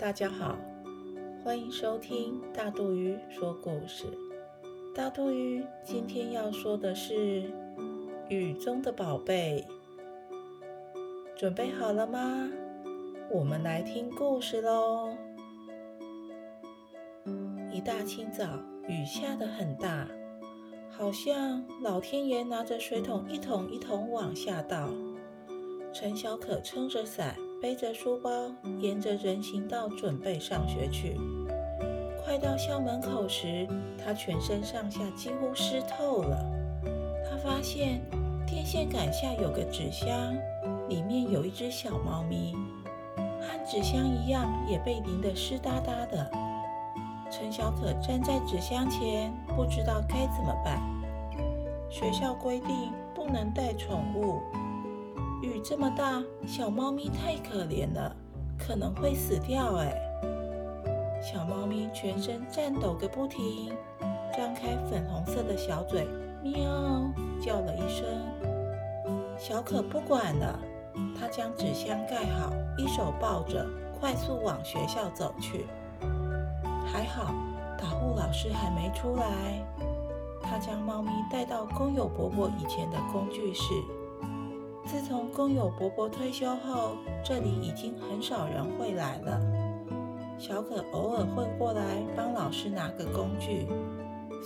大家好，欢迎收听大肚鱼说故事。大肚鱼今天要说的是雨中的宝贝，准备好了吗？我们来听故事喽。一大清早，雨下得很大，好像老天爷拿着水桶一桶一桶往下倒。陈小可撑着伞，背着书包，沿着人行道准备上学去。快到校门口时，他全身上下几乎湿透了。他发现电线杆下有个纸箱，里面有一只小猫咪，和纸箱一样，也被淋得湿哒哒的。陈小可站在纸箱前，不知道该怎么办。学校规定不能带宠物。雨这么大，小猫咪太可怜了，可能会死掉。哎，小猫咪全身颤抖个不停，张开粉红色的小嘴，喵叫了一声。小可不管了，他将纸箱盖好，一手抱着，快速往学校走去。还好，打呼老师还没出来。他将猫咪带到工友伯伯以前的工具室。自从工友伯伯退休后，这里已经很少人会来了。小可偶尔会过来帮老师拿个工具，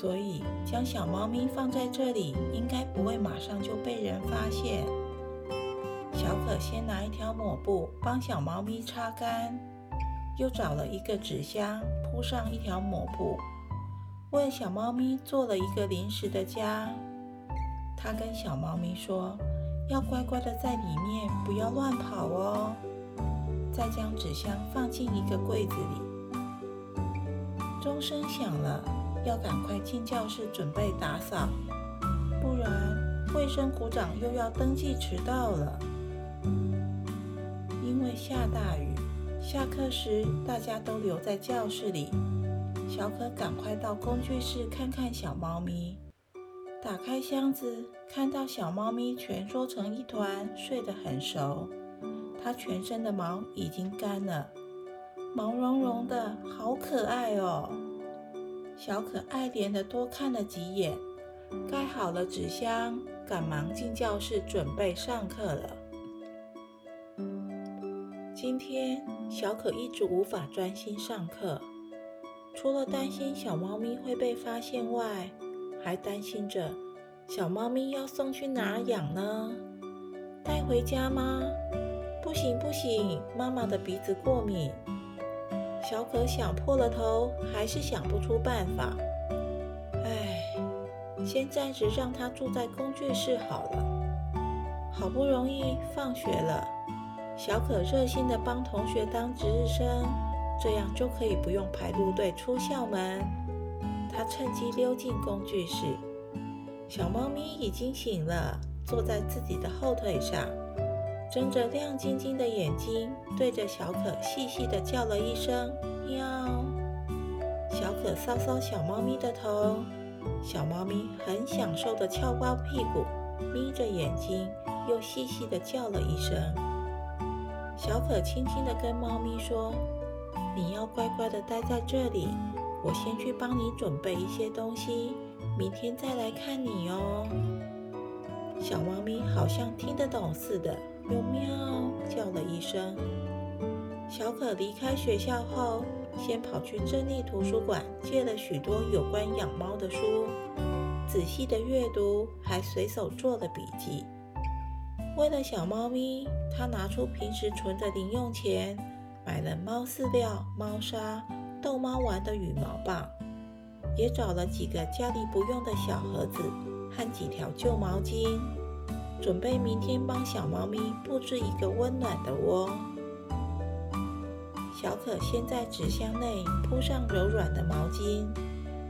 所以将小猫咪放在这里，应该不会马上就被人发现。小可先拿一条抹布帮小猫咪擦干，又找了一个纸箱铺上一条抹布，为小猫咪做了一个临时的家。他跟小猫咪说。要乖乖的在里面，不要乱跑哦。再将纸箱放进一个柜子里。钟声响了，要赶快进教室准备打扫，不然卫生股长又要登记迟到了。因为下大雨，下课时大家都留在教室里。小可赶快到工具室看看小猫咪。打开箱子，看到小猫咪蜷缩成一团，睡得很熟。它全身的毛已经干了，毛茸茸的，好可爱哦。小可爱怜的多看了几眼，盖好了纸箱，赶忙进教室准备上课了。今天小可一直无法专心上课，除了担心小猫咪会被发现外，还担心着小猫咪要送去哪养呢？带回家吗？不行不行，妈妈的鼻子过敏。小可想破了头，还是想不出办法。唉，先暂时让它住在工具室好了。好不容易放学了，小可热心的帮同学当值日生，这样就可以不用排路队出校门。他趁机溜进工具室，小猫咪已经醒了，坐在自己的后腿上，睁着亮晶晶的眼睛，对着小可细细的叫了一声“喵”。小可搔搔小猫咪的头，小猫咪很享受的翘高屁股，眯着眼睛，又细细的叫了一声。小可轻轻的跟猫咪说：“你要乖乖的待在这里。”我先去帮你准备一些东西，明天再来看你哦。小猫咪好像听得懂似的，又喵叫了一声。小可离开学校后，先跑去珍妮图书馆借了许多有关养猫的书，仔细的阅读，还随手做了笔记。为了小猫咪，他拿出平时存的零用钱，买了猫饲料、猫砂。逗猫玩的羽毛棒，也找了几个家里不用的小盒子和几条旧毛巾，准备明天帮小猫咪布置一个温暖的窝。小可先在纸箱内铺上柔软的毛巾，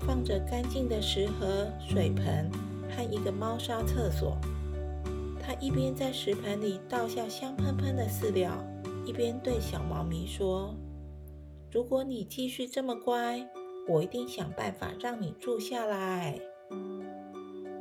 放着干净的食盒、水盆和一个猫砂厕所。他一边在食盆里倒下香喷喷的饲料，一边对小猫咪说。如果你继续这么乖，我一定想办法让你住下来。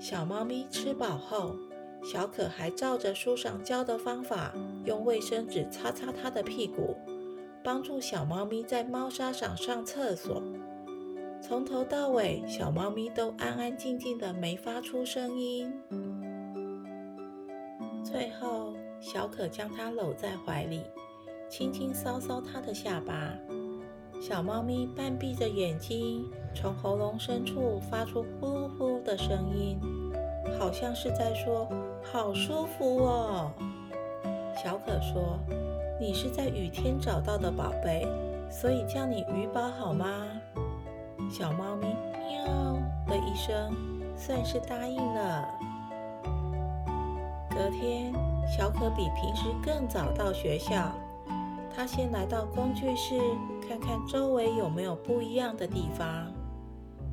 小猫咪吃饱后，小可还照着书上教的方法，用卫生纸擦擦它的屁股，帮助小猫咪在猫砂上上厕所。从头到尾，小猫咪都安安静静的，没发出声音。最后，小可将它搂在怀里，轻轻搔搔它的下巴。小猫咪半闭着眼睛，从喉咙深处发出呼呼的声音，好像是在说“好舒服哦”。小可说：“你是在雨天找到的宝贝，所以叫你鱼宝好吗？”小猫咪喵的一声，算是答应了。隔天，小可比平时更早到学校。他先来到工具室，看看周围有没有不一样的地方，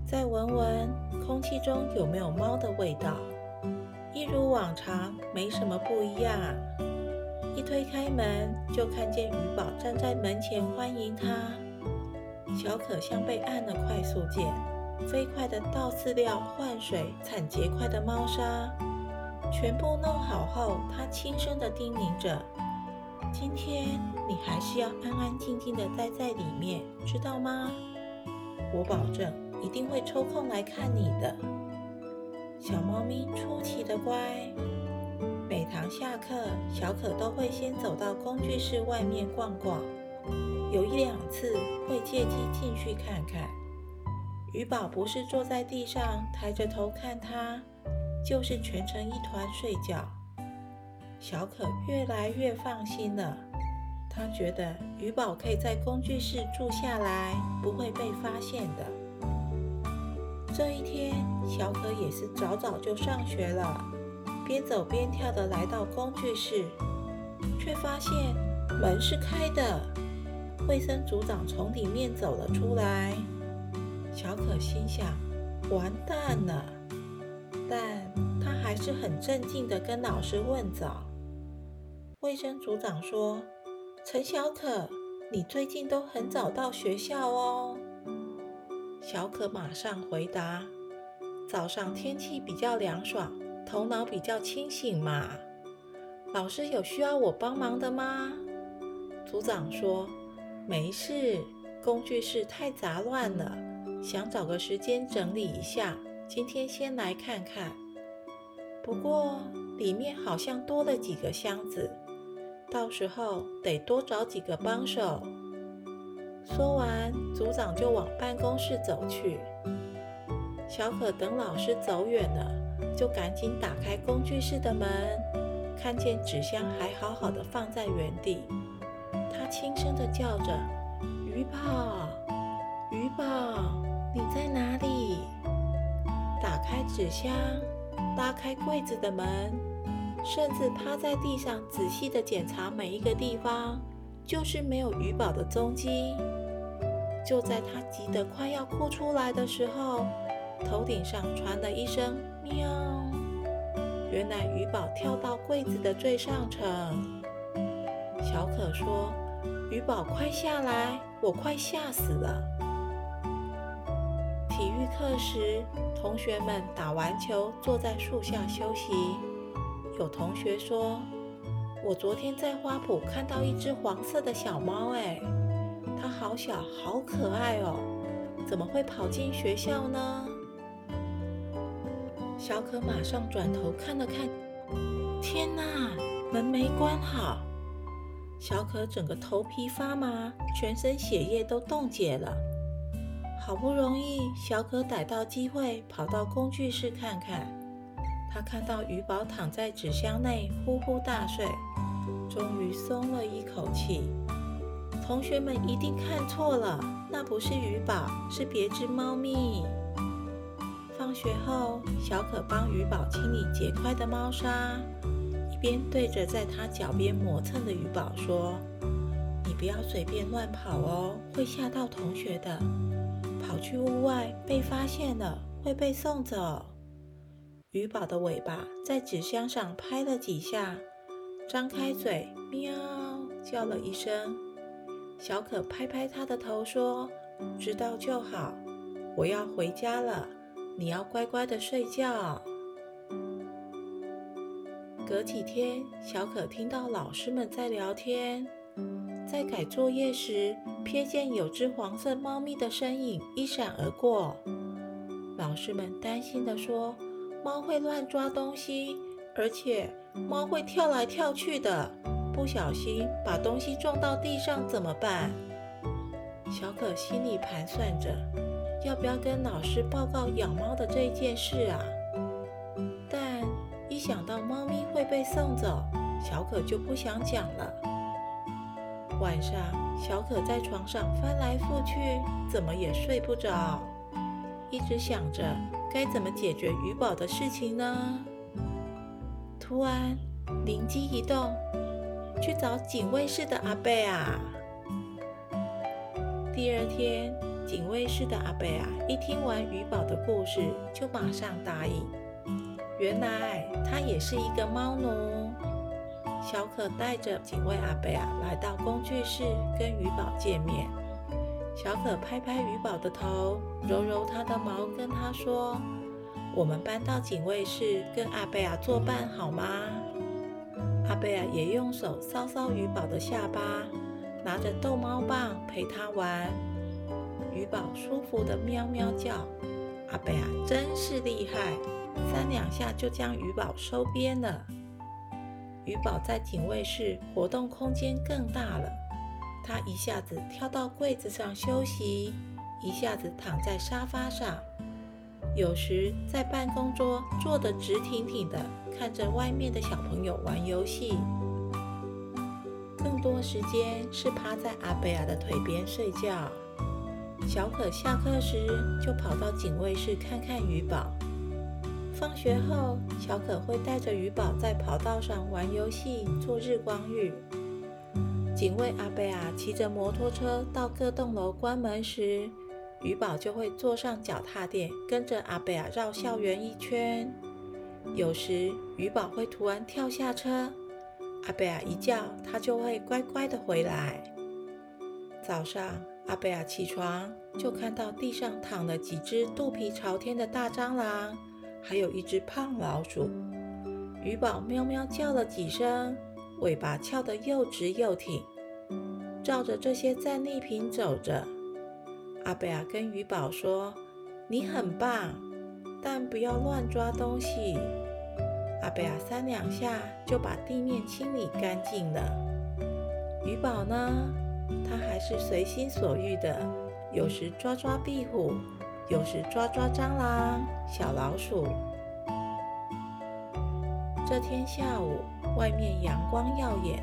再闻闻空气中有没有猫的味道。一如往常，没什么不一样。一推开门，就看见鱼宝站在门前欢迎他。小可像被按了快速键，飞快地倒饲料、换水、铲结块的猫砂。全部弄好后，他轻声地叮咛着：“今天你还是要安安静静的待在里面，知道吗？我保证一定会抽空来看你的。”小猫咪出奇的乖。每堂下课，小可都会先走到工具室外面逛逛，有一两次会借机进去看看。鱼宝不是坐在地上抬着头看它。就是蜷成一团睡觉，小可越来越放心了。他觉得鱼宝可以在工具室住下来，不会被发现的。这一天，小可也是早早就上学了，边走边跳的来到工具室，却发现门是开的，卫生组长从里面走了出来。小可心想：完蛋了。但他还是很镇静地跟老师问早。卫生组长说：“陈小可，你最近都很早到学校哦。”小可马上回答：“早上天气比较凉爽，头脑比较清醒嘛。”老师有需要我帮忙的吗？组长说：“没事，工具室太杂乱了，想找个时间整理一下。”今天先来看看，不过里面好像多了几个箱子，到时候得多找几个帮手。说完，组长就往办公室走去。小可等老师走远了，就赶紧打开工具室的门，看见纸箱还好好的放在原地，他轻声的叫着：“鱼宝，鱼宝，你在哪里？”打开纸箱，拉开柜子的门，甚至趴在地上仔细的检查每一个地方，就是没有鱼宝的踪迹。就在他急得快要哭出来的时候，头顶上传了一声“喵”，原来鱼宝跳到柜子的最上层。小可说：“鱼宝，快下来，我快吓死了。”体育课时。同学们打完球，坐在树下休息。有同学说：“我昨天在花圃看到一只黄色的小猫，哎，它好小，好可爱哦，怎么会跑进学校呢？”小可马上转头看了看，天哪，门没关好！小可整个头皮发麻，全身血液都冻结了。好不容易，小可逮到机会跑到工具室看看。他看到鱼宝躺在纸箱内呼呼大睡，终于松了一口气。同学们一定看错了，那不是鱼宝，是别只猫咪。放学后，小可帮鱼宝清理结块的猫砂，一边对着在他脚边磨蹭的鱼宝说：“你不要随便乱跑哦，会吓到同学的。”跑去屋外被发现了，会被送走。鱼宝的尾巴在纸箱上拍了几下，张开嘴，喵叫了一声。小可拍拍它的头说：“知道就好，我要回家了，你要乖乖的睡觉。”隔几天，小可听到老师们在聊天，在改作业时，瞥见有只黄色猫咪的身影一闪而过。老师们担心地说：“猫会乱抓东西，而且猫会跳来跳去的，不小心把东西撞到地上怎么办？”小可心里盘算着，要不要跟老师报告养猫的这件事啊？但一想到猫咪会被送走，小可就不想讲了。晚上，小可在床上翻来覆去，怎么也睡不着。一直想着该怎么解决鱼宝的事情呢？突然灵机一动，去找警卫室的阿贝啊！第二天，警卫室的阿贝啊，一听完鱼宝的故事，就马上答应。原来他也是一个猫奴。小可带着警卫阿贝啊，来到工具室跟鱼宝见面。小可拍拍鱼宝的头，揉揉它的毛，跟他说：“我们搬到警卫室，跟阿贝亚作伴好吗？”阿贝亚也用手搔搔鱼宝的下巴，拿着逗猫棒陪它玩。鱼宝舒服的喵喵叫，阿贝亚真是厉害，三两下就将鱼宝收编了。鱼宝在警卫室活动空间更大了。他一下子跳到柜子上休息，一下子躺在沙发上，有时在办公桌坐得直挺挺的，看着外面的小朋友玩游戏。更多时间是趴在阿贝尔的腿边睡觉。小可下课时就跑到警卫室看看鱼宝。放学后，小可会带着鱼宝在跑道上玩游戏，做日光浴。警卫阿贝亚骑着摩托车到各栋楼关门时，鱼宝就会坐上脚踏垫，跟着阿贝亚绕校园一圈。有时鱼宝会突然跳下车，阿贝亚一叫，它就会乖乖的回来。早上阿贝亚起床，就看到地上躺了几只肚皮朝天的大蟑螂，还有一只胖老鼠。鱼宝喵喵叫了几声。尾巴翘得又直又挺，照着这些战利品走着。阿贝尔跟鱼宝说：“你很棒，但不要乱抓东西。”阿贝尔三两下就把地面清理干净了。鱼宝呢？他还是随心所欲的，有时抓抓壁虎，有时抓抓蟑螂、小老鼠。这天下午。外面阳光耀眼，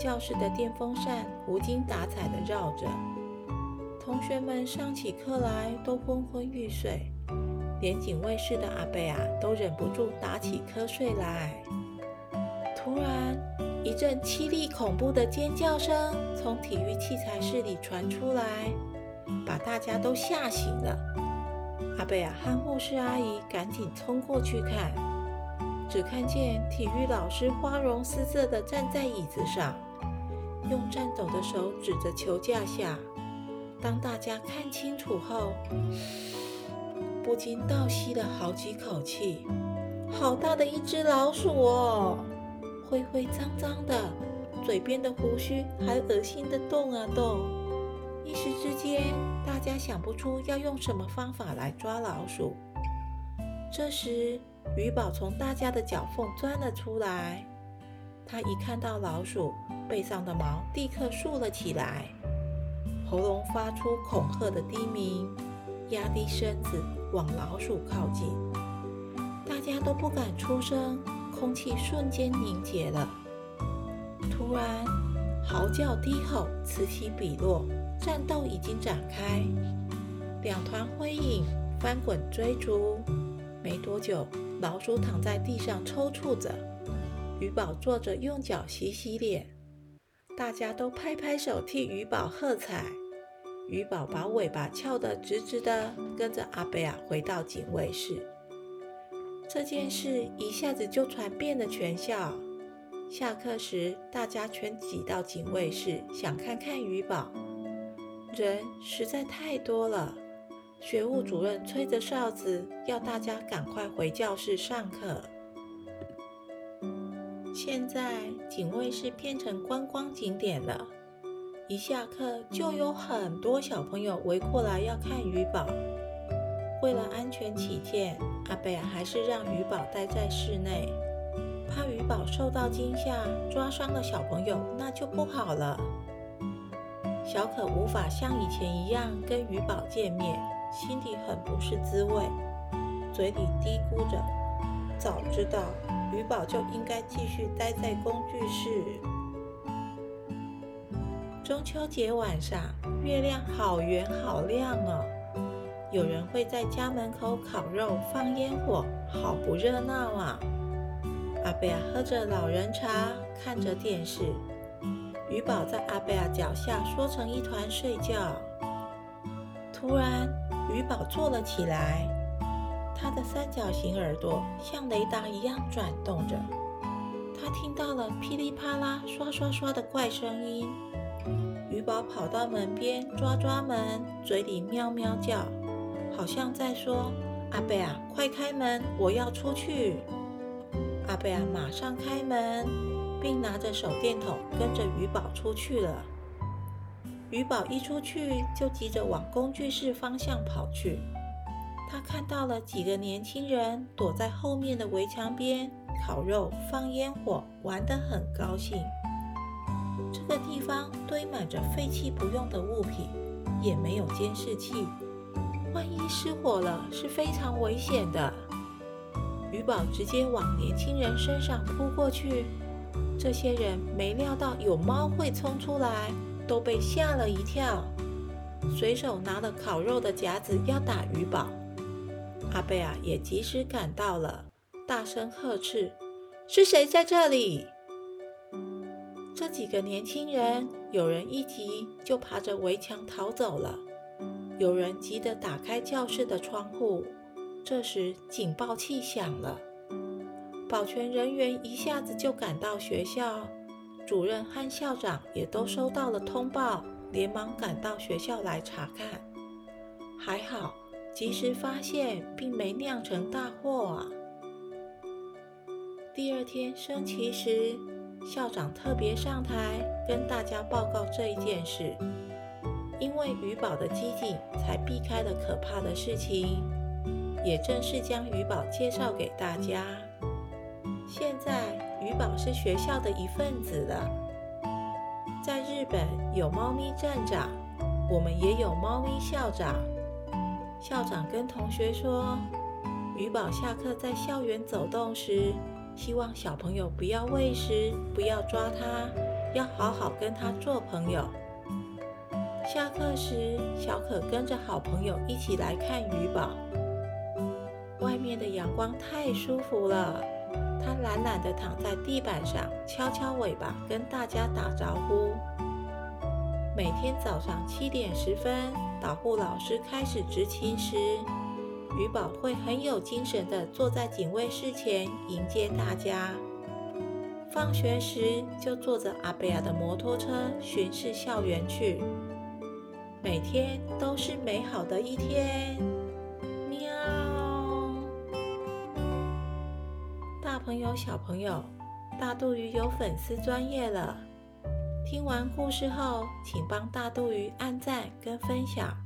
教室的电风扇无精打采地绕着，同学们上起课来都昏昏欲睡，连警卫室的阿贝啊都忍不住打起瞌睡来。突然，一阵凄厉恐怖的尖叫声从体育器材室里传出来，把大家都吓醒了。阿贝啊和护士阿姨赶紧冲过去看。只看见体育老师花容失色地站在椅子上，用颤抖的手指着球架下。当大家看清楚后，不禁倒吸了好几口气。好大的一只老鼠哦，灰灰脏脏的，嘴边的胡须还恶心的动啊动。一时之间，大家想不出要用什么方法来抓老鼠。这时，鱼宝从大家的脚缝钻了出来，他一看到老鼠，背上的毛立刻竖了起来，喉咙发出恐吓的低鸣，压低身子往老鼠靠近。大家都不敢出声，空气瞬间凝结了。突然，嚎叫低吼此起彼落，战斗已经展开，两团灰影翻滚追逐。没多久。老鼠躺在地上抽搐着，鱼宝坐着用脚洗洗脸，大家都拍拍手替鱼宝喝彩。鱼宝把尾巴翘得直直的，跟着阿贝尔回到警卫室。这件事一下子就传遍了全校。下课时，大家全挤到警卫室，想看看鱼宝。人实在太多了。学务主任吹着哨子，要大家赶快回教室上课。现在警卫室变成观光景点了，一下课就有很多小朋友围过来要看鱼宝。为了安全起见，阿贝尔还是让鱼宝待在室内，怕鱼宝受到惊吓抓伤了小朋友，那就不好了。小可无法像以前一样跟鱼宝见面，心里很不是滋味，嘴里嘀咕着：“早知道鱼宝就应该继续待在工具室。”中秋节晚上，月亮好圆好亮哦。有人会在家门口烤肉、放烟火，好不热闹啊！阿贝亚喝着老人茶，看着电视。鱼宝在阿贝亚脚下缩成一团睡觉。突然，鱼宝坐了起来，他的三角形耳朵像雷达一样转动着。他听到了噼里啪啦、刷刷刷的怪声音。鱼宝跑到门边，抓抓门，嘴里喵喵叫。好像在说：“阿贝啊，快开门，我要出去。”阿贝啊，马上开门，并拿着手电筒跟着鱼宝出去了。鱼宝一出去，就急着往工具室方向跑去。他看到了几个年轻人躲在后面的围墙边烤肉、放烟火，玩得很高兴。这个地方堆满着废弃不用的物品，也没有监视器。万一失火了，是非常危险的。鱼宝直接往年轻人身上扑过去，这些人没料到有猫会冲出来，都被吓了一跳，随手拿了烤肉的夹子要打鱼宝。阿贝尔也及时赶到了，大声呵斥：“是谁在这里？”这几个年轻人有人一急就爬着围墙逃走了。有人急得打开教室的窗户，这时警报器响了，保全人员一下子就赶到学校，主任和校长也都收到了通报，连忙赶到学校来查看。还好，及时发现，并没酿成大祸啊。第二天升旗时，校长特别上台跟大家报告这一件事。因为鱼宝的机警，才避开了可怕的事情。也正是将鱼宝介绍给大家。现在鱼宝是学校的一份子了。在日本有猫咪站长，我们也有猫咪校长。校长跟同学说，鱼宝下课在校园走动时，希望小朋友不要喂食，不要抓它，要好好跟它做朋友。下课时，小可跟着好朋友一起来看鱼宝。外面的阳光太舒服了，它懒懒地躺在地板上，敲敲尾巴跟大家打招呼。每天早上七点十分，导护老师开始执勤时，鱼宝会很有精神地坐在警卫室前迎接大家。放学时，就坐着阿贝亚的摩托车巡视校园去。每天都是美好的一天，喵！大朋友、小朋友，大肚鱼有粉丝专业了。听完故事后，请帮大肚鱼按赞跟分享，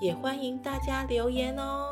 也欢迎大家留言哦。